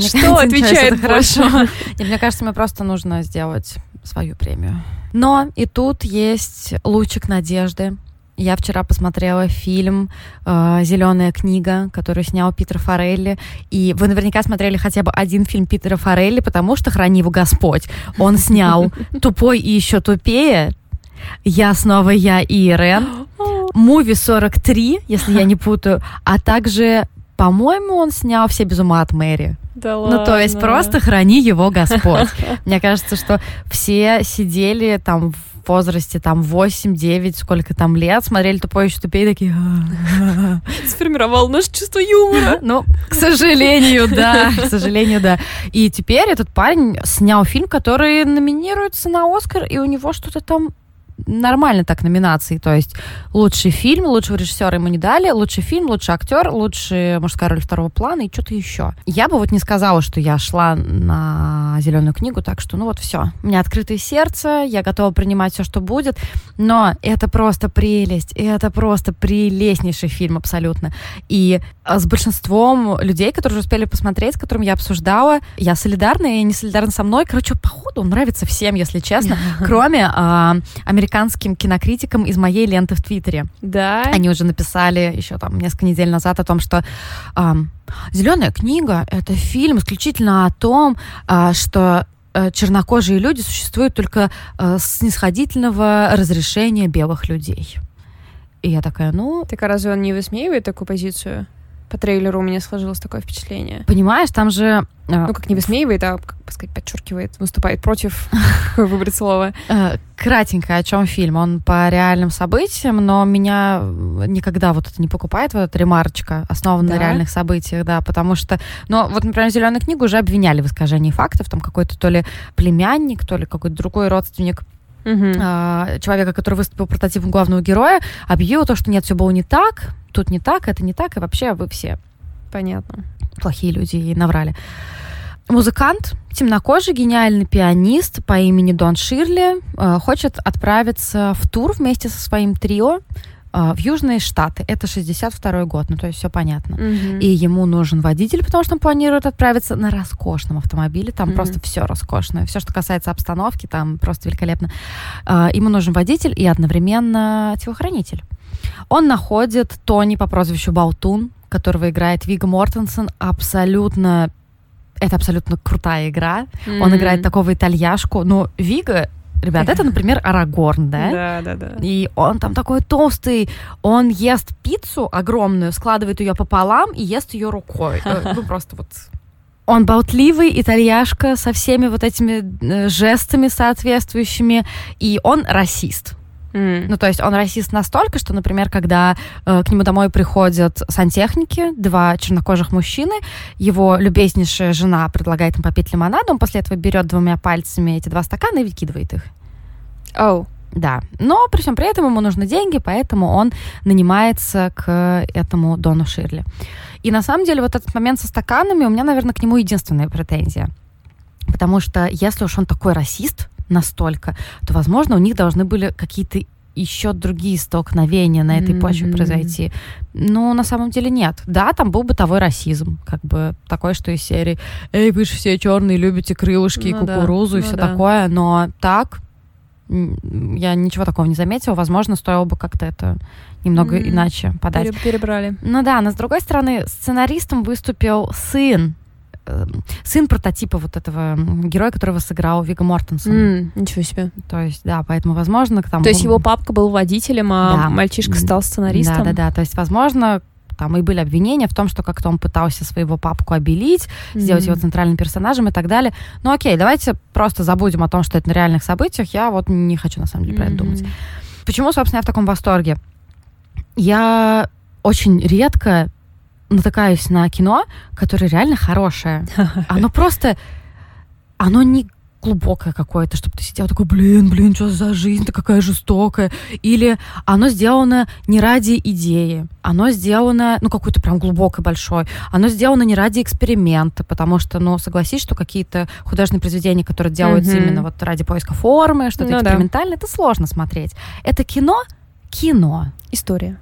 S1: Что отвечает
S2: хорошо? Мне кажется, мне просто нужно сделать свою премию. Но и тут есть лучик надежды. Я вчера посмотрела фильм э, «Зеленая книга», который снял Питер Форелли. И вы наверняка смотрели хотя бы один фильм Питера Форелли, потому что, храни его Господь, он снял «Тупой и еще тупее», «Я снова я и Ирен», «Муви 43», если я не путаю, а также, по-моему, он снял «Все без ума от Мэри».
S1: Да ладно.
S2: Ну, то есть просто храни его Господь. Мне кажется, что все сидели там в возрасте там 8-9, сколько там лет, смотрели «Тупой еще тупее» такие...
S1: Сформировал наше чувство юмора.
S2: Ну, к сожалению, да, к сожалению, да. И теперь этот парень снял фильм, который номинируется на Оскар, и у него что-то там нормально так номинации. То есть лучший фильм, лучшего режиссера ему не дали, лучший фильм, лучший актер, лучшая мужская роль второго плана и что-то еще. Я бы вот не сказала, что я шла на зеленую книгу, так что ну вот все. У меня открытое сердце, я готова принимать все, что будет, но это просто прелесть, это просто прелестнейший фильм абсолютно. И а, с большинством людей, которые уже успели посмотреть, с которыми я обсуждала, я солидарна и не солидарна со мной. Короче, походу он нравится всем, если честно, кроме а, американских американским кинокритикам из моей ленты в Твиттере.
S1: Да.
S2: Они уже написали еще там несколько недель назад о том, что эм, Зеленая книга это фильм исключительно о том, э, что чернокожие люди существуют только э, с снисходительного разрешения белых людей. И я такая, ну...
S1: Так а разве он не высмеивает такую позицию? По трейлеру у меня сложилось такое впечатление.
S2: Понимаешь, там же...
S1: А, ну, как не высмеивает, а, как бы сказать, подчеркивает, выступает против, выбрать слово.
S2: Э, кратенько, о чем фильм. Он по реальным событиям, но меня никогда вот это не покупает, вот эта ремарочка, основана на реальных событиях, да, потому что... Ну, вот, например, «Зеленую книгу» уже обвиняли в искажении фактов, там какой-то то ли племянник, то ли какой-то другой родственник
S1: Мгм.
S2: а, человека, который выступил прототипом главного героя, объявил то, что нет, все было не так, тут не так, это не так, и вообще вы все
S1: Понятно.
S2: плохие люди и наврали. Музыкант, темнокожий, гениальный пианист по имени Дон Ширли э, хочет отправиться в тур вместе со своим трио в Южные Штаты. Это 62 год, ну то есть все понятно.
S1: Мгм.
S2: И ему нужен водитель, потому что он планирует отправиться на роскошном автомобиле. Там
S1: Мгм.
S2: просто все роскошное. Все, что касается обстановки, там просто великолепно. А, Ему нужен водитель и одновременно телохранитель. Он находит Тони по прозвищу Болтун, которого играет Вига Мортенсен. Абсолютно... Это абсолютно крутая игра. Он
S1: Мгм.
S2: играет такого итальяшку. Ну, Вига, ребят, это, например, Арагорн, да?
S1: Да, да, да.
S2: И он там такой толстый, он ест пиццу огромную, складывает ее пополам и ест ее рукой. Э, Ну, просто вот... Он болтливый, итальяшка, со всеми вот этими э, жестами соответствующими, и он расист.
S1: М.
S2: Ну, то есть он расист настолько, что, например, когда э, к нему домой приходят сантехники, два чернокожих мужчины, его любезнейшая жена предлагает им попить лимонаду, он после этого берет двумя пальцами эти два стакана и выкидывает их.
S1: Оу.
S2: Да, но при всем при этом ему нужны деньги, поэтому он нанимается к этому Дону Ширли. И на самом деле вот этот момент со стаканами, у меня, наверное, к нему единственная претензия. Потому что если уж он такой расист настолько, то, возможно, у них должны были какие-то еще другие столкновения на этой почве
S1: Мгм.
S2: произойти. Но на самом деле нет. Да, там был бытовой расизм, как бы такой, что из серии «Эй, вы же все черные, любите крылышки и
S1: Ну да,
S2: кукурузу и
S1: ну
S2: все
S1: да.
S2: такое», но так я ничего такого не заметила. Возможно, стоило бы как-то это немного
S1: М,
S2: иначе подать.
S1: Пере- Перебрали.
S2: Ну да, но с другой стороны, сценаристом выступил сын, сын прототипа вот этого героя, которого сыграл Вига Мортенсон.
S1: М, Ничего себе.
S2: То есть, да, поэтому, возможно, там...
S1: То есть его папка был водителем, а
S2: Да.
S1: мальчишка стал сценаристом?
S2: Да, да, да. То есть, возможно, там и были обвинения в том, что как-то он пытался своего папку обелить, сделать его центральным персонажем и так далее. Ну окей, давайте просто забудем о том, что это на реальных событиях. Я вот не хочу, на самом деле, про это думать.
S1: Мгм.
S2: Почему, собственно, я в таком восторге? Я очень редко натыкаюсь на кино, которое реально хорошее. Оно просто... Оно не глубокое какое-то, чтобы ты сидел такой, блин, блин, что за жизнь-то какая жестокая. Или оно сделано не ради идеи, оно сделано, ну, какой-то прям глубокой, большой. Оно сделано не ради эксперимента, потому что, ну, согласись, что какие-то художественные произведения, которые делаются
S1: Мгм.
S2: именно вот ради поиска формы, что-то
S1: Ну да.
S2: экспериментальное, это сложно смотреть. Это кино, кино.
S1: История.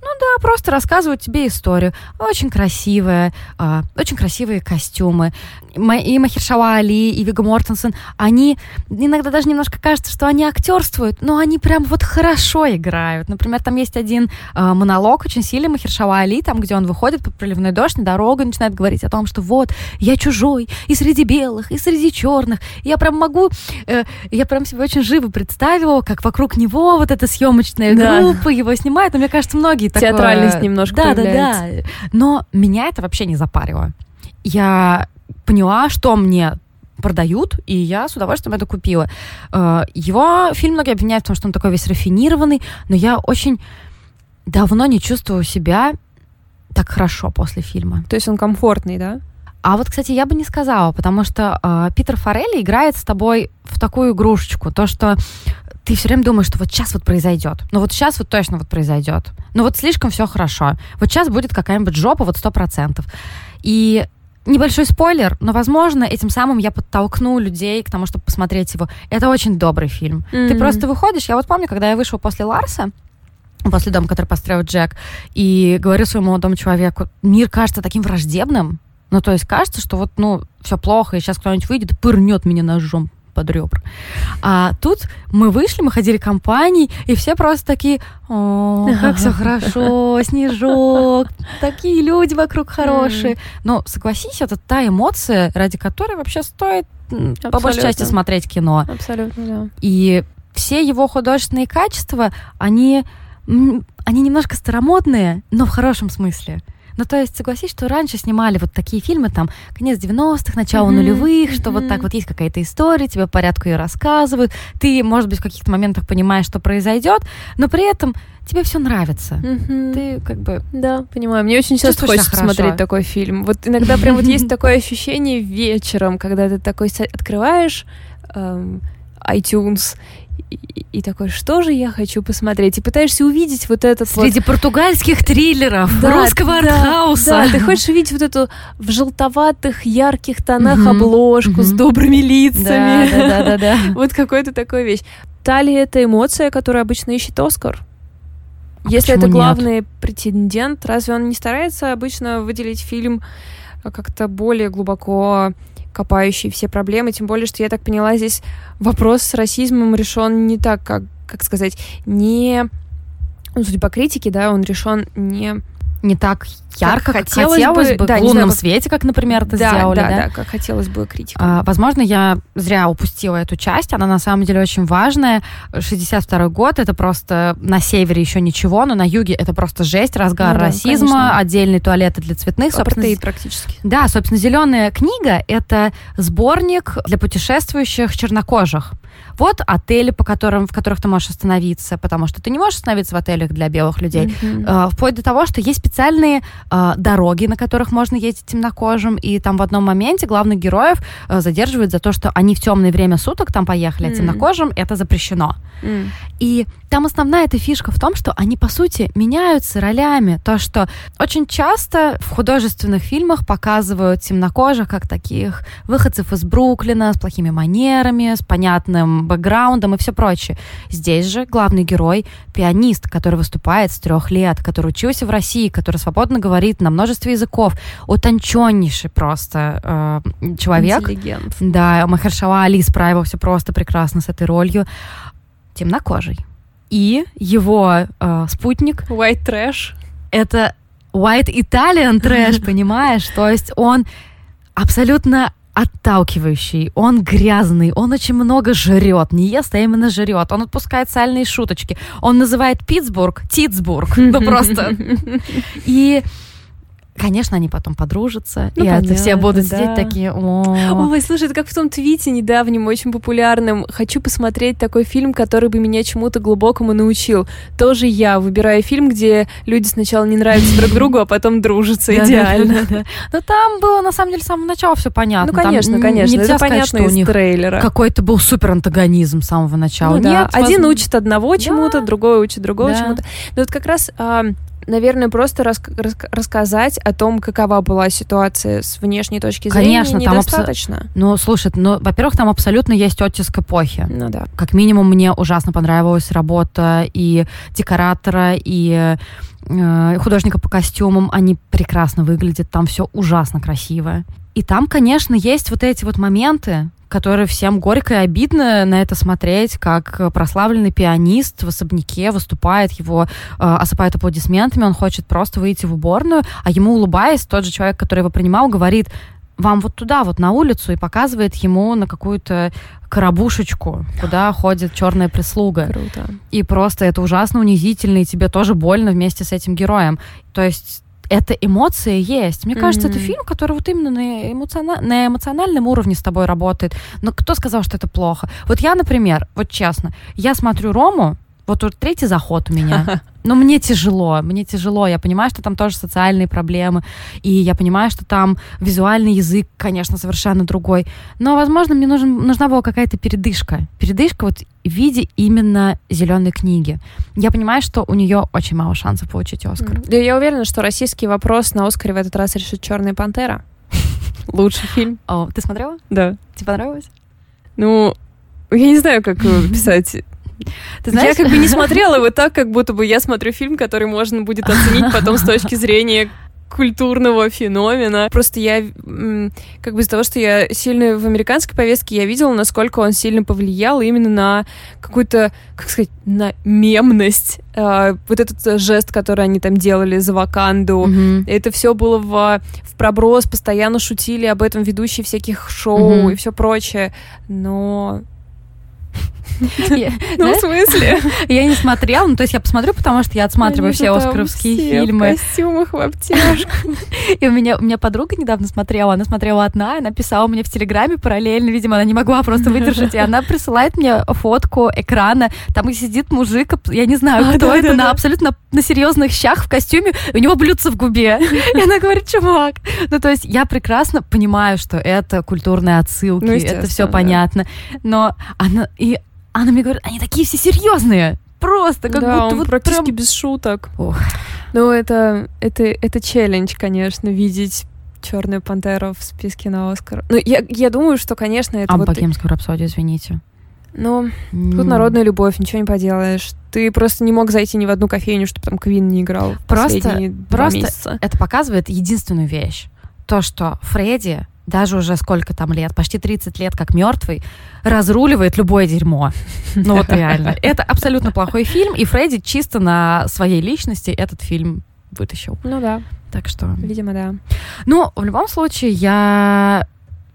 S2: Да, просто рассказывают тебе историю. Очень красивая, а, очень красивые костюмы. И Махершала Али, и Вига Мортенсен, они иногда даже немножко кажется, что они актерствуют, но они прям вот хорошо играют. Например, там есть один а, монолог очень сильный Махершала Али, там, где он выходит под проливной дождь на дорогу и начинает говорить о том, что вот, я чужой, и среди белых, и среди черных. Я прям могу, э, я прям себе очень живо представила, как вокруг него вот эта съемочная
S1: Да.
S2: группа его снимает. Но мне кажется, многие такое-
S1: Театральность немножко
S2: да, да, да.
S1: появляется.
S2: Но меня это вообще не запарило. Я поняла, что мне продают, и я с удовольствием это купила. Э, Его фильм многие обвиняют в том, что он такой весь рафинированный, но я очень давно не чувствовала себя так хорошо после фильма.
S1: То есть он комфортный, да?
S2: А вот, кстати, я бы не сказала, потому что э, Питер Форелли играет с тобой в такую игрушечку, то, что ты все время думаешь, что вот сейчас вот произойдет. Ну вот сейчас вот точно вот произойдет. Ну вот слишком все хорошо. Вот сейчас будет какая-нибудь жопа, вот сто процентов. И небольшой спойлер, но, возможно, этим самым я подтолкну людей к тому, чтобы посмотреть его. Это очень добрый фильм. Ты
S1: Мгм.
S2: просто выходишь, я вот помню, когда я вышла после Ларса, после дома, который построил Джек, и говорю своему молодому человеку, мир кажется таким враждебным, ну, то есть кажется, что вот, ну, все плохо, и сейчас кто-нибудь выйдет и пырнет меня ножом под ребра. А тут мы вышли, мы ходили компанией, и все просто такие, о, как все хорошо, снежок, такие люди вокруг хорошие. Но согласись, это та эмоция, ради которой вообще стоит м, по большей части
S1: Абсолютно.
S2: смотреть кино.
S1: Абсолютно, да.
S2: И все его художественные качества, они, они немножко старомодные, но в хорошем смысле. Ну, то есть, согласись, что раньше снимали вот такие фильмы, там, конец 90-х, начало
S1: Мгм,
S2: нулевых, что вот
S1: мгм.
S2: так вот есть какая-то история, тебе по порядку ее рассказывают, ты, может быть, в каких-то моментах понимаешь, что произойдет, но при этом тебе все нравится.
S1: Мгм.
S2: Ты как бы...
S1: Да, понимаю. Мне очень часто хочется
S2: хорошо.
S1: смотреть такой фильм. Вот иногда прям вот есть такое ощущение вечером, когда ты такой открываешь эм, iTunes, и, и такой, что же я хочу посмотреть? И пытаешься увидеть вот этот
S2: Среди
S1: вот...
S2: португальских триллеров,
S1: Да,
S2: русского
S1: да,
S2: артхауса.
S1: Да, ты хочешь увидеть вот эту в желтоватых, ярких тонах
S2: Мгм,
S1: обложку с
S2: мгм.
S1: добрыми лицами.
S2: Да, да, да, да, да.
S1: Вот какой-то такой вещь. Та ли это эмоция, которую обычно ищет Оскар? Если
S2: почему
S1: это
S2: нет?
S1: главный претендент, разве он не старается обычно выделить фильм а, как-то более глубоко копающий все проблемы? Тем более, что я так поняла, здесь вопрос с расизмом решен не так, как, как сказать, не... Ну, судя по критике, да, он решен не...
S2: Не так ярко, как
S1: хотелось
S2: хотелось,
S1: бы.
S2: бы,
S1: Да,
S2: в лунном
S1: знаю,
S2: свете, как, например, это
S1: да,
S2: сделали,
S1: да,
S2: да?
S1: да, как хотелось бы критика.
S2: А, Возможно, я зря упустила эту часть. Она на самом деле очень важная. 62 год это просто на севере еще ничего, но на юге это просто жесть, разгар
S1: Ну да,
S2: расизма,
S1: конечно.
S2: отдельные туалеты для цветных.
S1: Апартеид практически.
S2: да, собственно, зеленая книга это сборник для путешествующих чернокожих. Вот отели, по которым, в которых ты можешь остановиться, потому что ты не можешь остановиться в отелях для белых людей.
S1: Мгм.
S2: Э, вплоть до того, что есть специальные э, дороги, на которых можно ездить темнокожим, и там в одном моменте главных героев э, задерживают за то, что они в темное время суток там поехали, а
S1: М.
S2: темнокожим это запрещено.
S1: М.
S2: И там основная эта фишка в том, что они, по сути, меняются ролями. То, что очень часто в художественных фильмах показывают темнокожих как таких выходцев из Бруклина с плохими манерами, с понятным бэкграундом и все прочее. Здесь же главный герой — пианист, который выступает с трех лет, который учился в России, который свободно говорит на множестве языков. Утонченнейший просто э, человек.
S1: Интеллигент.
S2: Да, Махершала Али справился просто прекрасно с этой ролью. Темнокожий. И его э, спутник
S1: White trash.
S2: это white Italian трэш, понимаешь? То есть он абсолютно отталкивающий, он грязный, он очень много жрет, не ест, а именно жрет, он отпускает сальные шуточки, он называет Питтсбург Титсбург, ну просто. И, конечно, они потом подружатся,
S1: Ну,
S2: и это все
S1: понятно,
S2: будут
S1: да.
S2: сидеть такие, «О».
S1: Ой, слушай, это как в том твите недавнем, очень популярном. Хочу посмотреть такой фильм, который бы меня чему-то глубокому научил. Тоже я выбираю фильм, где люди сначала не нравятся друг другу, а потом дружатся. Идеально.
S2: Но там было, на самом деле, с самого начала все понятно.
S1: Ну, конечно, конечно. Это понятно
S2: что у
S1: из
S2: них
S1: трейлера.
S2: какой-то был супер антагонизм с самого начала.
S1: Ну да,
S2: Нет,
S1: один учит одного чему-то, другой учит другого чему-то. Ну вот как раз, а, наверное, просто рас- рас- рассказать о том, какова была ситуация с внешней точки зрения,
S2: Конечно, там абсо-
S1: недостаточно.
S2: Ну, слушай, ну, во-первых, там абсолютно есть оттиск эпохи.
S1: Ну да.
S2: Как минимум, мне ужасно понравилась работа и декоратора, и э, художника по костюмам. Они прекрасно выглядят, там все ужасно красиво. И там, конечно, есть вот эти вот моменты, которые всем горько и обидно на это смотреть, как прославленный пианист в особняке выступает, его э, осыпают аплодисментами, он хочет просто выйти в уборную, а ему улыбаясь, тот же человек, который его принимал, говорит, вам вот туда, вот на улицу, и показывает ему на какую-то коробушечку, куда ходит черная прислуга.
S1: Круто.
S2: И просто это ужасно унизительно, и тебе тоже больно вместе с этим героем. То есть это эмоции есть. Мне кажется, это фильм, который вот именно на, эмоциона- на эмоциональном уровне с тобой работает. Но кто сказал, что это плохо? Вот я, например, вот честно, я смотрю Рому, вот тут третий заход у меня. Но мне тяжело, мне тяжело. Я понимаю, что там тоже социальные проблемы. И я понимаю, что там визуальный язык, конечно, совершенно другой. Но, возможно, мне нужен, нужна была какая-то передышка. Передышка вот в виде именно зеленой книги. Я понимаю, что у нее очень мало шансов получить Оскар.
S1: Да, я уверена, что российский вопрос на Оскаре в этот раз решит Черная пантера. Лучший фильм.
S2: О, ты смотрела?
S1: Да.
S2: Тебе понравилось?
S1: Ну, я не знаю, как его писать.
S2: Ты знаешь,
S1: Я как бы не смотрела его так, как будто бы я смотрю фильм, который можно будет оценить потом с точки зрения культурного феномена. Просто я, как бы из-за того, что я сильно в американской повестке, я видела, насколько он сильно повлиял именно на какую-то, как сказать, на мемность. А, вот этот э, жест, который они там делали за Ваканду.
S2: Мгм.
S1: Это все было в, в проброс, постоянно шутили об этом ведущие всяких шоу
S2: Мгм.
S1: и все прочее. Но Ну, в смысле?
S2: Я не смотрела, ну, то есть я посмотрю, потому что я отсматриваю все оскаровские фильмы.
S1: в костюмах, в.
S2: И у меня, у меня подруга недавно смотрела, она смотрела одна, она писала мне в Телеграме параллельно, видимо, она не могла просто выдержать, и она присылает мне фотку экрана, там сидит мужик, я не знаю, а, кто это, на абсолютно на серьезных щах в костюме, у него блюдце в губе. И она говорит, чувак. Ну, то есть я прекрасно понимаю, что это культурные отсылки, ну, это все понятно. Но она, и она мне говорит, они такие все серьезные. Просто как
S1: да,
S2: будто вот
S1: практически
S2: прям...
S1: без шуток. Ох. Ну, это, это, это челлендж, конечно, видеть Черную пантеру в списке на Оскар. Ну, я, я думаю, что, конечно, это.
S2: А
S1: вот...
S2: богемскую рапсодию, извините.
S1: Ну, mm. тут народная любовь, ничего не поделаешь. Ты просто не мог зайти ни в одну кофейню, чтобы там Квин не играл.
S2: Просто, просто
S1: месяца.
S2: это показывает единственную вещь. То, что Фредди даже уже сколько там лет, почти 30 лет как мертвый, разруливает любое дерьмо. Ну вот реально. Это абсолютно плохой фильм, и Фредди чисто на своей личности этот фильм вытащил.
S1: Ну да.
S2: Так что...
S1: Видимо, да.
S2: Ну, в любом случае, я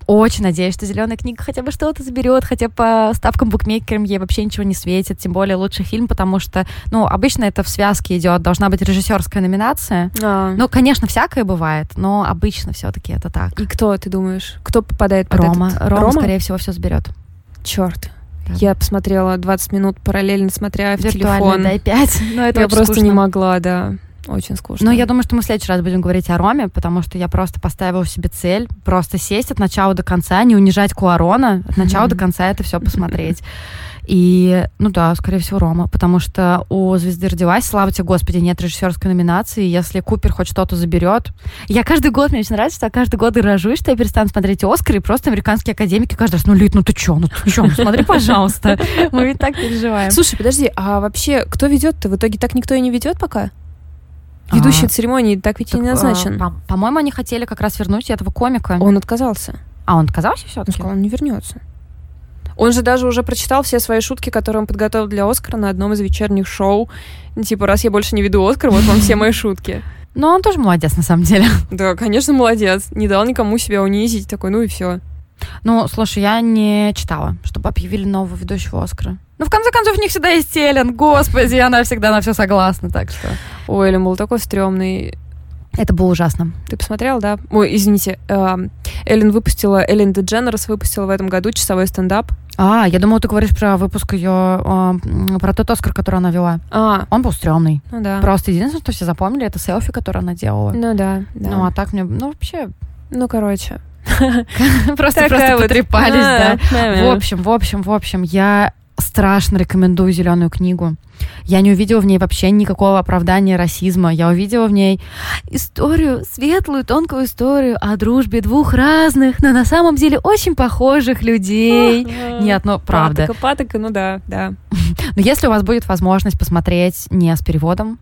S2: очень надеюсь, что зеленая книга хотя бы что-то заберет, хотя по ставкам букмекерам ей вообще ничего не светит, тем более лучший фильм, потому что, ну, обычно это в связке идет, должна быть режиссерская номинация. А. Ну, конечно, всякое бывает, но обычно все-таки это так.
S1: И кто, ты думаешь, кто попадает под
S2: Рома.
S1: этот?
S2: Рома, Рома, скорее всего, все заберет.
S1: Черт. Да. Я посмотрела 20 минут параллельно, смотря в телефон.
S2: дай 5.
S1: Но это я просто скучно. не могла, да. Очень скучно.
S2: Но я думаю, что мы в следующий раз будем говорить о Роме, потому что я просто поставила себе цель просто сесть от начала до конца, не унижать Куарона, от начала до конца это все посмотреть. И, ну да, скорее всего, Рома, потому что у «Звезды родилась», слава тебе, Господи, нет режиссерской номинации, если Купер хоть что-то заберет. Я каждый год, мне очень нравится, что я каждый год и рожусь, что я перестану смотреть «Оскар», и просто американские академики каждый раз, ну, Лид, ну ты чё, ну ты чё, ну смотри, пожалуйста. Мы ведь так переживаем.
S1: Слушай, подожди, а вообще, кто ведет-то? В итоге так никто и не ведет пока? Ведущий а, церемонии так ведь так, и не назначен.
S2: А, по-моему, они хотели как раз вернуть этого комика.
S1: Он отказался.
S2: А он отказался все-таки?
S1: Он сказал, он не вернется. Он же даже уже прочитал все свои шутки, которые он подготовил для Оскара на одном из вечерних шоу. Типа, раз я больше не веду Оскар, вот вам все мои шутки.
S2: Но он тоже молодец, на самом деле.
S1: Да, конечно, молодец. Не дал никому себя унизить. Такой, ну и все.
S2: Ну, слушай, я не читала, чтобы объявили нового ведущего Оскара. Ну, в конце концов, у них всегда есть Эллен. Господи, она всегда на все согласна, так что...
S1: Ой, Эллен был такой стрёмный.
S2: Это было ужасно.
S1: Ты посмотрел, да? Ой, извините. Э, Эллен выпустила, Эллен Дедженерес выпустила в этом году часовой стендап.
S2: А, я думала, ты говоришь про выпуск ее, э, про тот Оскар, который она вела.
S1: А.
S2: Он был стрёмный.
S1: Ну да.
S2: Просто единственное, что все запомнили, это селфи, которое она делала.
S1: Ну да, да.
S2: Ну, а так мне, ну, вообще...
S1: Ну, короче.
S2: Просто просто потрепались, да. В общем, в общем, в общем, я страшно рекомендую зеленую книгу. Я не увидела в ней вообще никакого оправдания расизма. Я увидела в ней историю, светлую, тонкую историю о дружбе двух разных, но на самом деле очень похожих людей. Нет, ну правда.
S1: Патока, патока, ну да, да.
S2: Но если у вас будет возможность посмотреть не с переводом,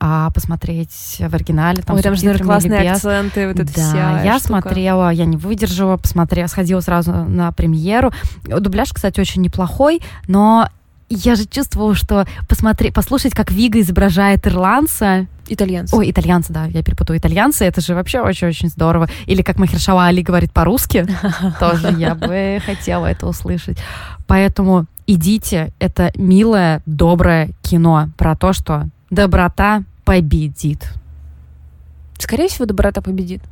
S2: а посмотреть в оригинале.
S1: Там, Ой, там же, наверное, классные акценты, вот это
S2: да,
S1: вся
S2: я
S1: штука.
S2: смотрела, я не выдержала, посмотрела, сходила сразу на премьеру. Дубляж, кстати, очень неплохой, но я же чувствовала, что посмотреть, послушать, как Вига изображает ирландца,
S1: Итальянца.
S2: Ой, итальянца, да, я перепутаю. Итальянцы, это же вообще очень-очень здорово. Или как Махершала Али говорит по-русски, тоже я бы хотела это услышать. Поэтому идите, это милое, доброе кино про то, что доброта победит.
S1: Скорее всего, доброта победит.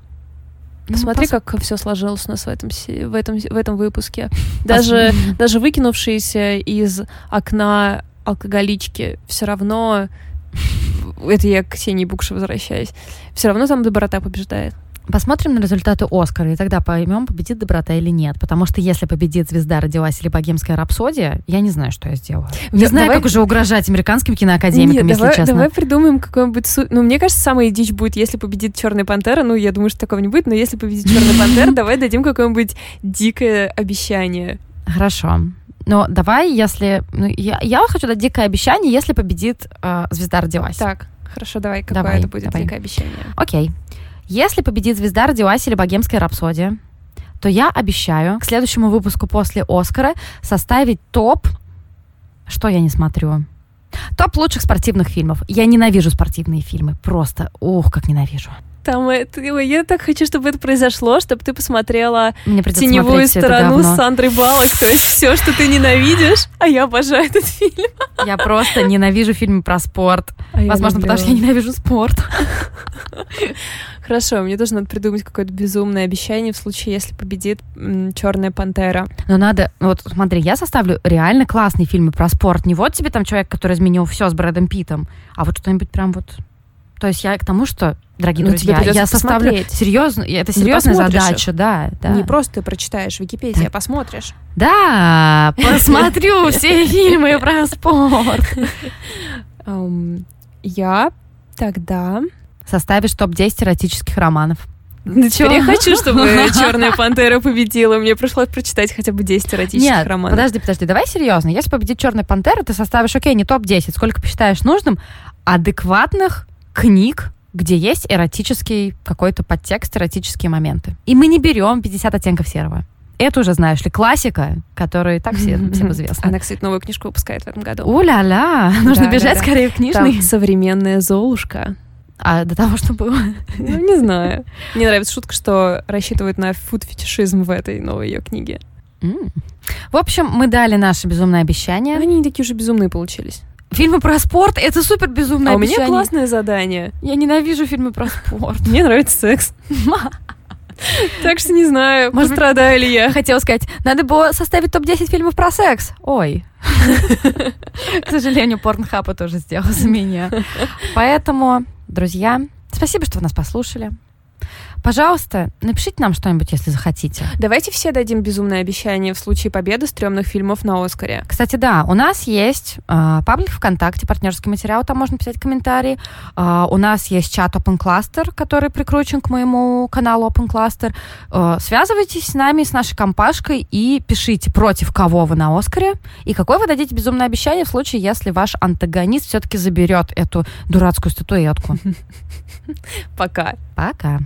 S1: Ну, Посмотри, пос... как все сложилось у нас в этом, в этом, в этом выпуске. Даже, даже выкинувшиеся из окна алкоголички все равно... Это я к Ксении Букше возвращаюсь. Все равно там доброта побеждает.
S2: Посмотрим на результаты Оскара, и тогда поймем, победит доброта или нет. Потому что если победит «Звезда родилась» или «Богемская рапсодия», я не знаю, что я сделаю. Не да, знаю, давай... как уже угрожать американским киноакадемикам,
S1: Нет,
S2: если
S1: давай,
S2: честно.
S1: Давай придумаем какой-нибудь... Су... Ну, мне кажется, самая дичь будет, если победит «Черная пантера». Ну, я думаю, что такого не будет, но если победит «Черная пантера», давай дадим какое-нибудь дикое обещание.
S2: Хорошо. Но давай, если... Ну, я, я хочу дать дикое обещание, если победит э, «Звезда родилась».
S1: Так, хорошо, давай. Какое давай, это будет давай. дикое обещание?
S2: Окей. Если победит «Звезда родилась» или «Богемская рапсодия», то я обещаю к следующему выпуску после «Оскара» составить топ, что я не смотрю, топ лучших спортивных фильмов. Я ненавижу спортивные фильмы, просто, ух, как ненавижу.
S1: Там это, я так хочу, чтобы это произошло, чтобы ты посмотрела
S2: Мне
S1: теневую сторону с Сандрой Балок, то есть все, что ты ненавидишь, а я обожаю этот фильм.
S2: Я просто ненавижу фильмы про спорт.
S1: А
S2: Возможно, потому что я ненавижу спорт.
S1: Хорошо, мне тоже надо придумать какое-то безумное обещание в случае, если победит Черная пантера.
S2: Но надо, вот смотри, я составлю реально классные фильмы про спорт. Не вот тебе там человек, который изменил все с Брэдом Питтом, а вот что-нибудь прям вот... То есть я к тому, что, дорогие
S1: Ну, тебе
S2: друзья, я составлю
S1: посмотреть.
S2: серьезно, это
S1: Ну,
S2: серьезная задача, да, да.
S1: Не просто ты прочитаешь в Википедии,
S2: Да.
S1: а посмотришь.
S2: Да, посмотрю все фильмы про спорт.
S1: Я тогда...
S2: Составишь топ-10 эротических романов.
S1: Теперь я хочу, чтобы Черная пантера победила. Мне пришлось прочитать хотя бы 10 эротических
S2: Нет,
S1: романов.
S2: подожди, подожди, давай серьезно. Если победит Черная пантера, ты составишь, окей, не топ-10, сколько посчитаешь нужным, адекватных книг, где есть эротический какой-то подтекст, эротические моменты. И мы не берем 50 оттенков серого. Это уже, знаешь ли, классика, которая так все, всем известна.
S1: Она, кстати, новую книжку выпускает в этом году.
S2: Уля-ля, нужно
S1: Да,
S2: бежать
S1: да, да.
S2: скорее в книжный.
S1: Там современная Золушка.
S2: А до того, что было.
S1: Ну, не знаю. Мне нравится шутка, что рассчитывают на фуд-фетишизм в этой новой ее книге.
S2: М. В общем, мы дали наше безумное обещание.
S1: Они не такие уже безумные получились.
S2: Фильмы про спорт — это супер безумное
S1: а у меня
S2: обещание.
S1: классное задание.
S2: Я ненавижу фильмы про спорт.
S1: Мне нравится секс. Так что не знаю,
S2: Может
S1: пострадаю ли я.
S2: Хотела сказать, надо было составить топ-10 фильмов про секс. Ой. К сожалению, Порнхаб это уже сделал за меня. Поэтому, друзья, спасибо, что вы нас послушали. Пожалуйста, напишите нам что-нибудь, если захотите.
S1: Давайте все дадим безумное обещание в случае победы стрёмных фильмов на Оскаре.
S2: Кстати, да, у нас есть э, паблик ВКонтакте, партнерский материал, там можно писать комментарии. Э, у нас есть чат Open Cluster, который прикручен к моему каналу Open Cluster. Э, связывайтесь с нами, с нашей компашкой и пишите, против кого вы на Оскаре и какое вы дадите безумное обещание в случае, если ваш антагонист все-таки заберет эту дурацкую статуэтку.
S1: Пока.
S2: Пока.